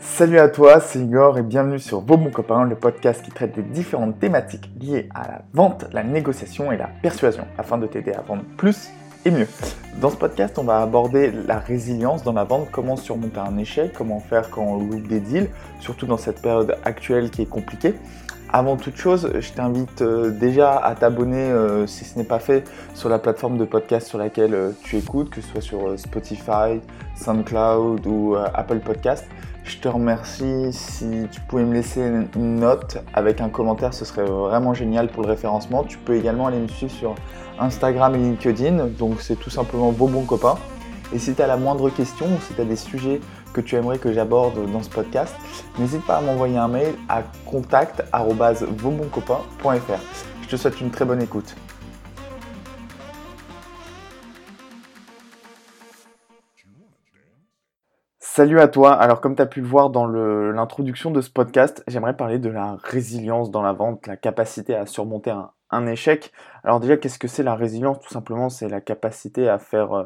Salut à toi, c'est Igor et bienvenue sur Vos bons le podcast qui traite des différentes thématiques liées à la vente, la négociation et la persuasion, afin de t'aider à vendre plus et mieux. Dans ce podcast, on va aborder la résilience dans la vente, comment surmonter un échec, comment faire quand on loupe des deals, surtout dans cette période actuelle qui est compliquée. Avant toute chose, je t'invite euh, déjà à t'abonner euh, si ce n'est pas fait sur la plateforme de podcast sur laquelle euh, tu écoutes, que ce soit sur Spotify, SoundCloud ou Apple Podcast. Je te remercie si tu pouvais me laisser une note avec un commentaire, ce serait vraiment génial pour le référencement. Tu peux également aller me suivre sur Instagram et LinkedIn, donc c'est tout simplement vos bons copains. Et si tu as la moindre question ou si tu as des sujets que tu aimerais que j'aborde dans ce podcast, n'hésite pas à m'envoyer un mail à contact@vosbonscopains.fr. Je te souhaite une très bonne écoute. Salut à toi. Alors comme tu as pu le voir dans l'introduction de ce podcast, j'aimerais parler de la résilience dans la vente, la capacité à surmonter un, échec. Alors déjà, qu'est-ce que c'est la résilience? Tout simplement, c'est la capacité à faire euh,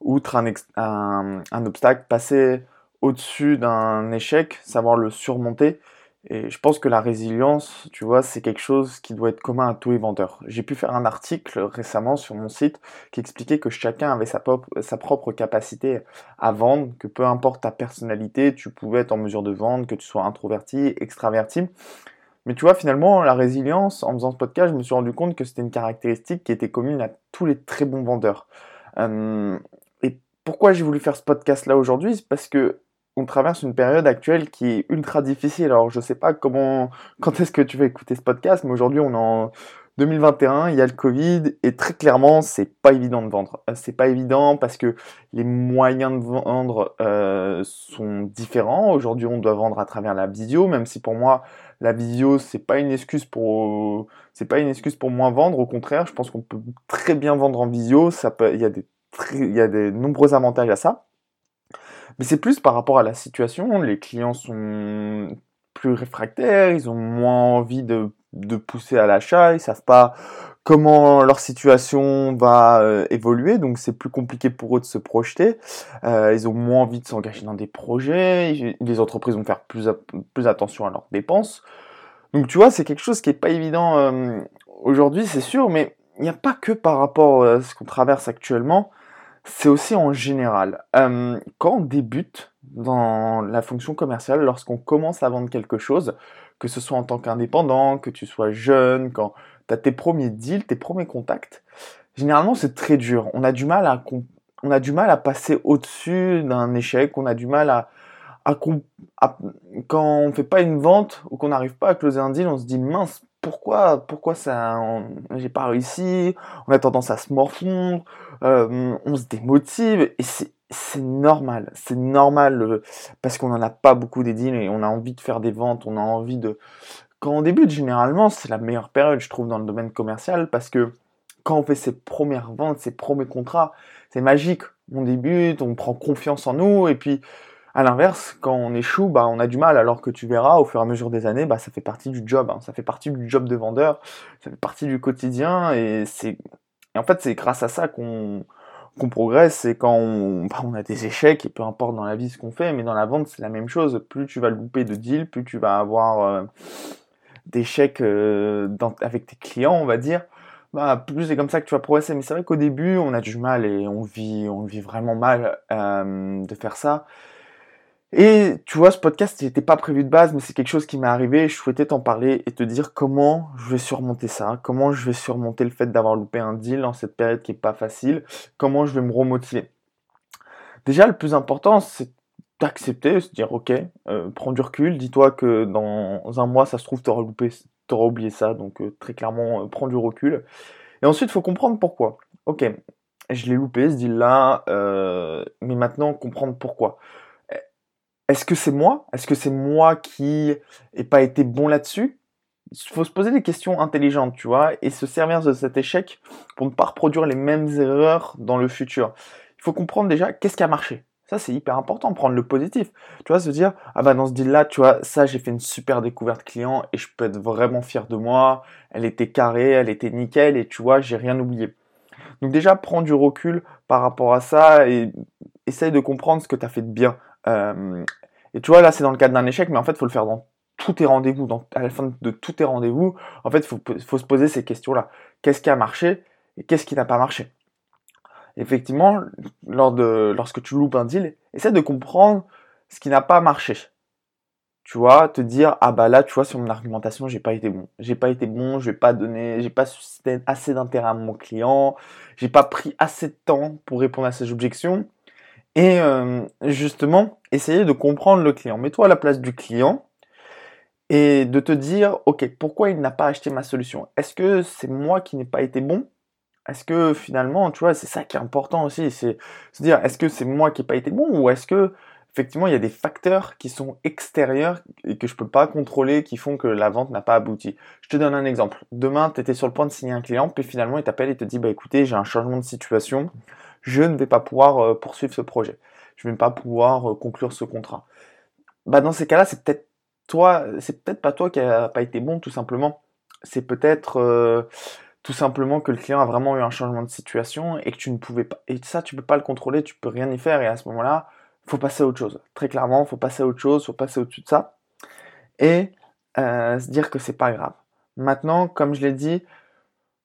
outre un, un obstacle, passer au-dessus d'un échec, savoir le surmonter et je pense que la résilience, tu vois, c'est quelque chose qui doit être commun à tous les vendeurs. J'ai pu faire un article récemment sur mon site qui expliquait que chacun avait sa, propre, capacité à vendre, que peu importe ta personnalité, tu pouvais être en mesure de vendre, que tu sois introverti, extraverti. Mais tu vois, finalement, la résilience, en faisant ce podcast, je me suis rendu compte que c'était une caractéristique qui était commune à tous les très bons vendeurs. Euh, et pourquoi j'ai voulu faire ce podcast-là aujourd'hui C'est parce que on traverse une période actuelle qui est ultra difficile. Alors, je sais pas comment, quand est-ce que tu vas écouter ce podcast, mais aujourd'hui, on est en 2021, il y a le Covid, et très clairement, c'est pas évident de vendre. Euh, c'est pas évident parce que les moyens de vendre euh, sont différents. Aujourd'hui, on doit vendre à travers la visio, même si pour moi, la visio, c'est pas une excuse pour, c'est pas une excuse pour moins vendre. Au contraire, je pense qu'on peut très bien vendre en visio. Il y a des, il y a des nombreux avantages à ça. Mais c'est plus par rapport à la situation. Les clients sont plus réfractaires, ils ont moins envie de, pousser à l'achat, ils savent pas comment leur situation va euh, évoluer, donc c'est plus compliqué pour eux de se projeter. Euh, ils ont moins envie de s'engager dans des projets, les entreprises vont faire plus, plus attention à leurs dépenses. Donc tu vois, c'est quelque chose qui est pas évident euh, aujourd'hui, c'est sûr, mais il n'y a pas que par rapport à ce qu'on traverse actuellement c'est aussi en général. Euh, quand on débute dans la fonction commerciale, lorsqu'on commence à vendre quelque chose, que ce soit en tant qu'indépendant, que tu sois jeune, quand tu as tes premiers deals, tes premiers contacts, généralement c'est très dur. On a du mal à, on a du mal à passer au-dessus d'un échec, on a du mal à, à, quand on fait pas une vente ou qu'on n'arrive pas à closer un deal, on se dit mince, pourquoi, pourquoi ça, j'ai pas réussi, on a tendance à se morfondre, euh, on se démotive, et c'est, normal, c'est normal, euh, parce qu'on n'en a pas beaucoup des deals et on a envie de faire des ventes, on a envie de... Quand on débute, généralement, c'est la meilleure période, je trouve, dans le domaine commercial, parce que quand on fait ses premières ventes, ses premiers contrats, c'est magique. On débute, on prend confiance en nous, et puis à l'inverse, quand on échoue, bah, on a du mal, alors que tu verras, au fur et à mesure des années, bah, ça fait partie du job, hein. ça fait partie du job de vendeur, ça fait partie du quotidien, et en fait, c'est grâce à ça qu'on, progresse, et quand on, bah, on a des échecs, et peu importe dans la vie ce qu'on fait, mais dans la vente, c'est la même chose. Plus tu vas louper de deals, plus tu vas avoir euh, d'échecs euh, avec tes clients, on va dire, bah, plus c'est comme ça que tu vas progresser. Mais c'est vrai qu'au début, on a du mal et on vit, on vit vraiment mal euh, de faire ça. Et tu vois, ce podcast, n'était pas prévu de base, mais c'est quelque chose qui m'est arrivé. Je souhaitais t'en parler et te dire comment je vais surmonter ça, comment je vais surmonter le fait d'avoir loupé un deal dans cette période qui est pas facile, comment je vais me remotiver. Déjà, le plus important, c'est d'accepter, se dire, ok, euh, prends du recul, dis-toi que dans un mois, ça se trouve, tu auras loupé, oublié ça, donc euh, très clairement, euh, prends du recul. Et ensuite, il faut comprendre pourquoi. Ok, je l'ai loupé ce deal-là, mais maintenant, comprendre pourquoi est-ce que c'est moi? Est-ce que c'est moi qui n'ai pas été bon là-dessus? Il faut se poser des questions intelligentes, tu vois, et se servir de cet échec pour ne pas reproduire les mêmes erreurs dans le futur. Il faut comprendre déjà qu'est-ce qui a marché. Ça, c'est hyper important, prendre le positif. Tu vois, se dire, ah bah dans ce deal-là, tu vois, ça, j'ai fait une super découverte client et je peux être vraiment fier de moi. Elle était carrée, elle était nickel et tu vois, j'ai rien oublié. Donc déjà, prends du recul par rapport à ça et essaye de comprendre ce que tu as fait de bien. Euh, Et tu vois, là, c'est dans le cadre d'un échec, mais en fait, il faut le faire dans tous tes rendez-vous, à la fin de tous tes rendez-vous. En fait, il faut, se poser ces questions-là. Qu'est-ce qui a marché et qu'est-ce qui n'a pas marché? Effectivement, lorsque tu loupes un deal, essaie de comprendre ce qui n'a pas marché. Tu vois, te dire ah bah là, tu vois, sur mon argumentation, j'ai pas été bon. J'ai pas été bon, je vais pas donner, j'ai pas suscité assez d'intérêt à mon client, j'ai pas pris assez de temps pour répondre à ses objections. Et euh, justement, essayer de comprendre le client. Mets-toi à la place du client et de te dire, ok, pourquoi il n'a pas acheté ma solution? Est-ce que c'est moi qui n'ai pas été bon? Est-ce que finalement, tu vois, c'est ça qui est important aussi, c'est se dire, est-ce que c'est moi qui n'ai pas été bon ou est-ce que effectivement il y a des facteurs qui sont extérieurs et que je peux pas contrôler qui font que la vente n'a pas abouti. Je te donne un exemple. Demain, tu étais sur le point de signer un client, puis finalement il t'appelle et te dit, bah écoutez, j'ai un changement de situation je ne vais pas pouvoir euh, poursuivre ce projet. Je ne vais pas pouvoir euh, conclure ce contrat. Bah dans ces cas-là, c'est peut-être toi, c'est peut-être pas toi qui a pas été bon tout simplement. C'est peut-être euh, tout simplement que le client a vraiment eu un changement de situation et que tu ne pouvais pas. Et ça, tu peux pas le contrôler, tu peux rien y faire. Et à ce moment-là, faut passer à autre chose. Très clairement, faut passer à autre chose, faut passer au-dessus de ça et se dire que c'est pas grave. Maintenant, comme je l'ai dit,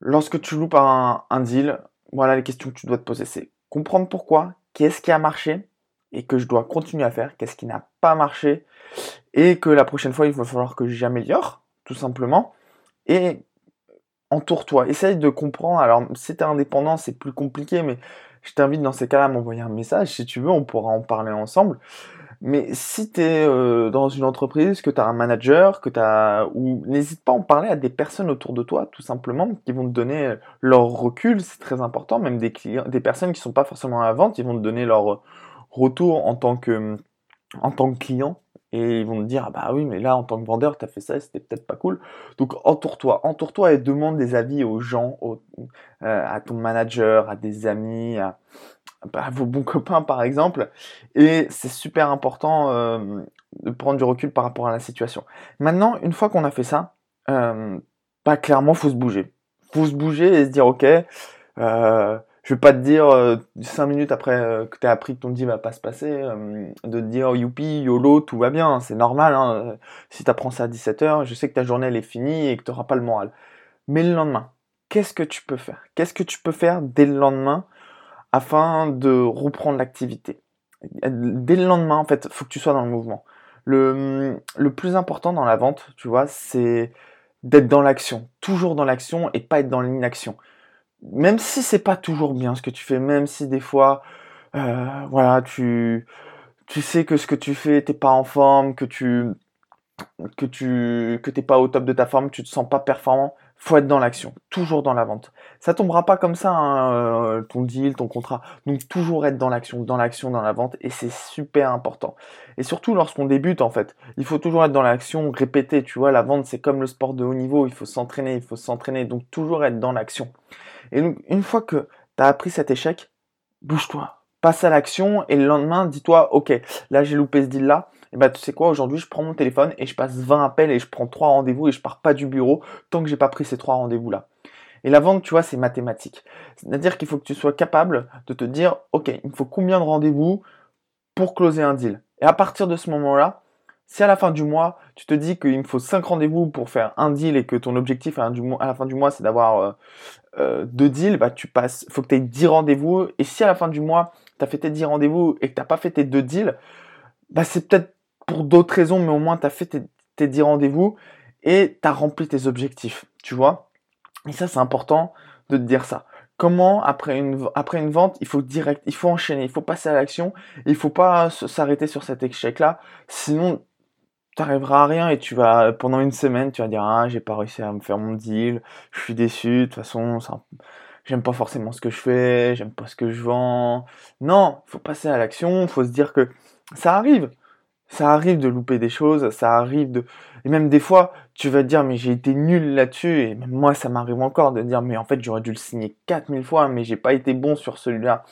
lorsque tu loupes un deal, voilà les questions que tu dois te poser. C'est comprendre pourquoi, qu'est-ce qui a marché et que je dois continuer à faire, qu'est-ce qui n'a pas marché et que la prochaine fois il va falloir que j'améliore, tout simplement. Et entoure-toi, essaye de comprendre. Alors, si tu es indépendant, c'est plus compliqué, mais je t'invite dans ces cas-là à m'envoyer un message. Si tu veux, on pourra en parler ensemble. Mais si tu es euh, dans une entreprise, que tu as un manager, que tu ou n'hésite pas à en parler à des personnes autour de toi, tout simplement, qui vont te donner leur recul, c'est très important, même des clients, des personnes qui sont pas forcément à la vente, ils vont te donner leur retour en tant que en tant que client et ils vont te dire ah bah oui mais là en tant que vendeur tu as fait ça c'était peut-être pas cool donc entoure-toi entoure-toi et demande des avis aux gens euh, à ton manager à des amis à, à vos bons copains par exemple. Et c'est super important euh, de prendre du recul par rapport à la situation. Maintenant, une fois qu'on a fait ça, euh, bah, clairement, faut se bouger. Faut se bouger et se dire, ok, euh, je vais pas te dire euh, cinq minutes après euh, que tu as appris que ton deal va pas se passer, de te dire youpi, yolo, tout va bien, c'est normal. Hein. Si tu apprends ça à 17h, je sais que ta journée elle est finie et que tu n'auras pas le moral. Mais le lendemain, qu'est-ce que tu peux faire? Qu'est-ce que tu peux faire dès le lendemain afin de reprendre l'activité? Dès le lendemain, en fait, faut que tu sois dans le mouvement. Le, le plus important dans la vente, tu vois, c'est d'être dans l'action, toujours dans l'action et pas être dans l'inaction. Même si c'est pas toujours bien ce que tu fais, même si des fois, euh, voilà, tu, tu sais que ce que tu fais, t'es pas en forme, que tu, que tu, que t'es pas au top de ta forme, tu te sens pas performant, faut être dans l'action, toujours dans la vente. Ça tombera pas comme ça, hein, euh, ton deal, ton contrat. Donc toujours être dans l'action, dans l'action, dans la vente, et c'est super important. Et surtout lorsqu'on débute, en fait, il faut toujours être dans l'action, répéter. Tu vois, la vente, c'est comme le sport de haut niveau, il faut s'entraîner, il faut s'entraîner, donc toujours être dans l'action. Et donc une fois que tu as appris cet échec, bouge-toi, passe à l'action, et le lendemain, dis-toi, ok, là j'ai loupé ce deal là et bah tu sais quoi, aujourd'hui je prends mon téléphone et je passe 20 appels et je prends 3 rendez-vous et je pars pas du bureau tant que j'ai pas pris ces 3 rendez-vous là. Et la vente, tu vois, c'est mathématique. C'est-à-dire qu'il faut que tu sois capable de te dire, ok, il me faut combien de rendez-vous pour closer un deal. Et à partir de ce moment-là, si à la fin du mois, tu te dis qu'il me faut 5 rendez-vous pour faire un deal et que ton objectif à la fin du mois, c'est d'avoir euh, euh, deux deals, bah tu passes, faut que tu aies 10 rendez-vous. Et si à la fin du mois, tu as fait tes 10 rendez-vous et que tu n'as pas fait tes deux deals, bah c'est peut-être pour d'autres raisons, mais au moins tu as fait tes, tes 10 rendez-vous et tu as rempli tes objectifs, tu vois. Et ça, c'est important de te dire ça. Comment, après une, après une vente, il faut direct, il faut enchaîner, il faut passer à l'action, il faut pas s'arrêter sur cet échec-là, sinon tu n'arriveras à rien et tu vas, pendant une semaine, tu vas dire, ah, j'ai pas réussi à me faire mon deal, je suis déçu, de toute façon, j'aime pas forcément ce que je fais, j'aime pas ce que je vends. Non, faut passer à l'action, faut se dire que ça arrive ça arrive de louper des choses, ça arrive de... Et même des fois, tu vas dire, mais j'ai été nul là-dessus, et moi, ça m'arrive encore de dire, mais en fait, j'aurais dû le signer 4000 fois, mais j'ai pas été bon sur celui-là.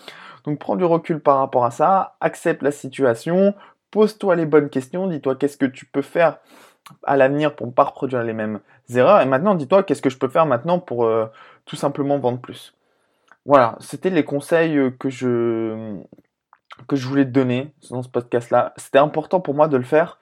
Donc prends du recul par rapport à ça, accepte la situation, pose-toi les bonnes questions, dis-toi qu'est-ce que tu peux faire à l'avenir pour ne pas reproduire les mêmes erreurs, et maintenant, dis-toi qu'est-ce que je peux faire maintenant pour euh, tout simplement vendre plus. Voilà, c'était les conseils que je que je voulais te donner dans ce podcast-là. C'était important pour moi de le faire,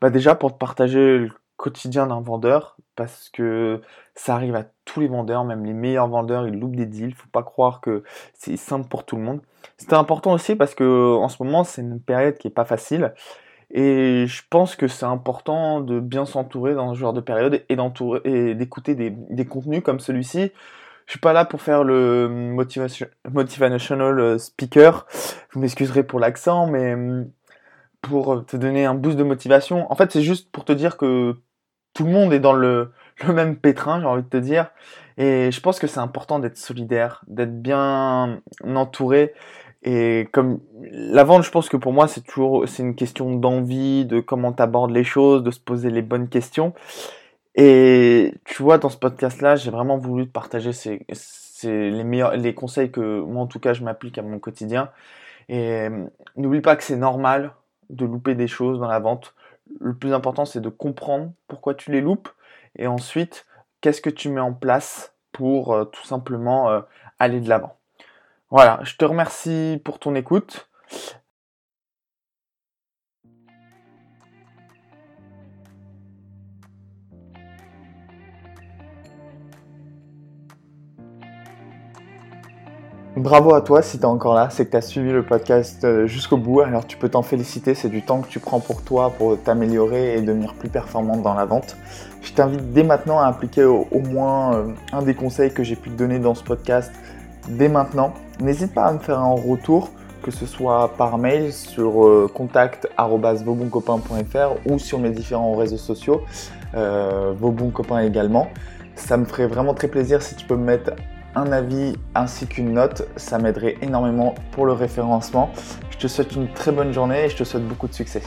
bah déjà pour te partager le quotidien d'un vendeur, parce que ça arrive à tous les vendeurs, même les meilleurs vendeurs, ils loupent des deals. Faut pas croire que c'est simple pour tout le monde. C'était important aussi parce que en ce moment, c'est une période qui est pas facile. Et je pense que c'est important de bien s'entourer dans ce genre de période et d'écouter des, des, contenus comme celui-ci. Je suis pas là pour faire le motivation, motivational speaker. Vous m'excuserez pour l'accent, mais hum, pour te donner un boost de motivation. En fait, c'est juste pour te dire que tout le monde est dans le, même pétrin, j'ai envie de te dire. Et je pense que c'est important d'être solidaire, d'être bien entouré. Et comme la vente, je pense que pour moi, c'est toujours une question d'envie, de comment tu abordes les choses, de se poser les bonnes questions. Et tu vois, dans ce podcast-là, j'ai vraiment voulu te partager ces, les conseils que moi, en tout cas, je m'applique à mon quotidien. Et n'oublie pas que c'est normal de louper des choses dans la vente. Le plus important, c'est de comprendre pourquoi tu les loupes et ensuite, qu'est-ce que tu mets en place pour euh, tout simplement euh, aller de l'avant. Voilà, je te remercie pour ton écoute. Bravo à toi si tu es encore là, c'est que tu as suivi le podcast euh, jusqu'au bout, alors tu peux t'en féliciter, c'est du temps que tu prends pour toi pour t'améliorer et devenir plus performante dans la vente. Je t'invite dès maintenant à appliquer au, moins euh, un des conseils que j'ai pu te donner dans ce podcast dès maintenant. N'hésite pas à me faire un retour, que ce soit par mail sur euh, ou sur mes différents réseaux sociaux, euh, également. Ça me ferait vraiment très plaisir si tu peux me mettre un avis ainsi qu'une note. Ça m'aiderait énormément pour le référencement. Je te souhaite une très bonne journée et je te souhaite beaucoup de succès.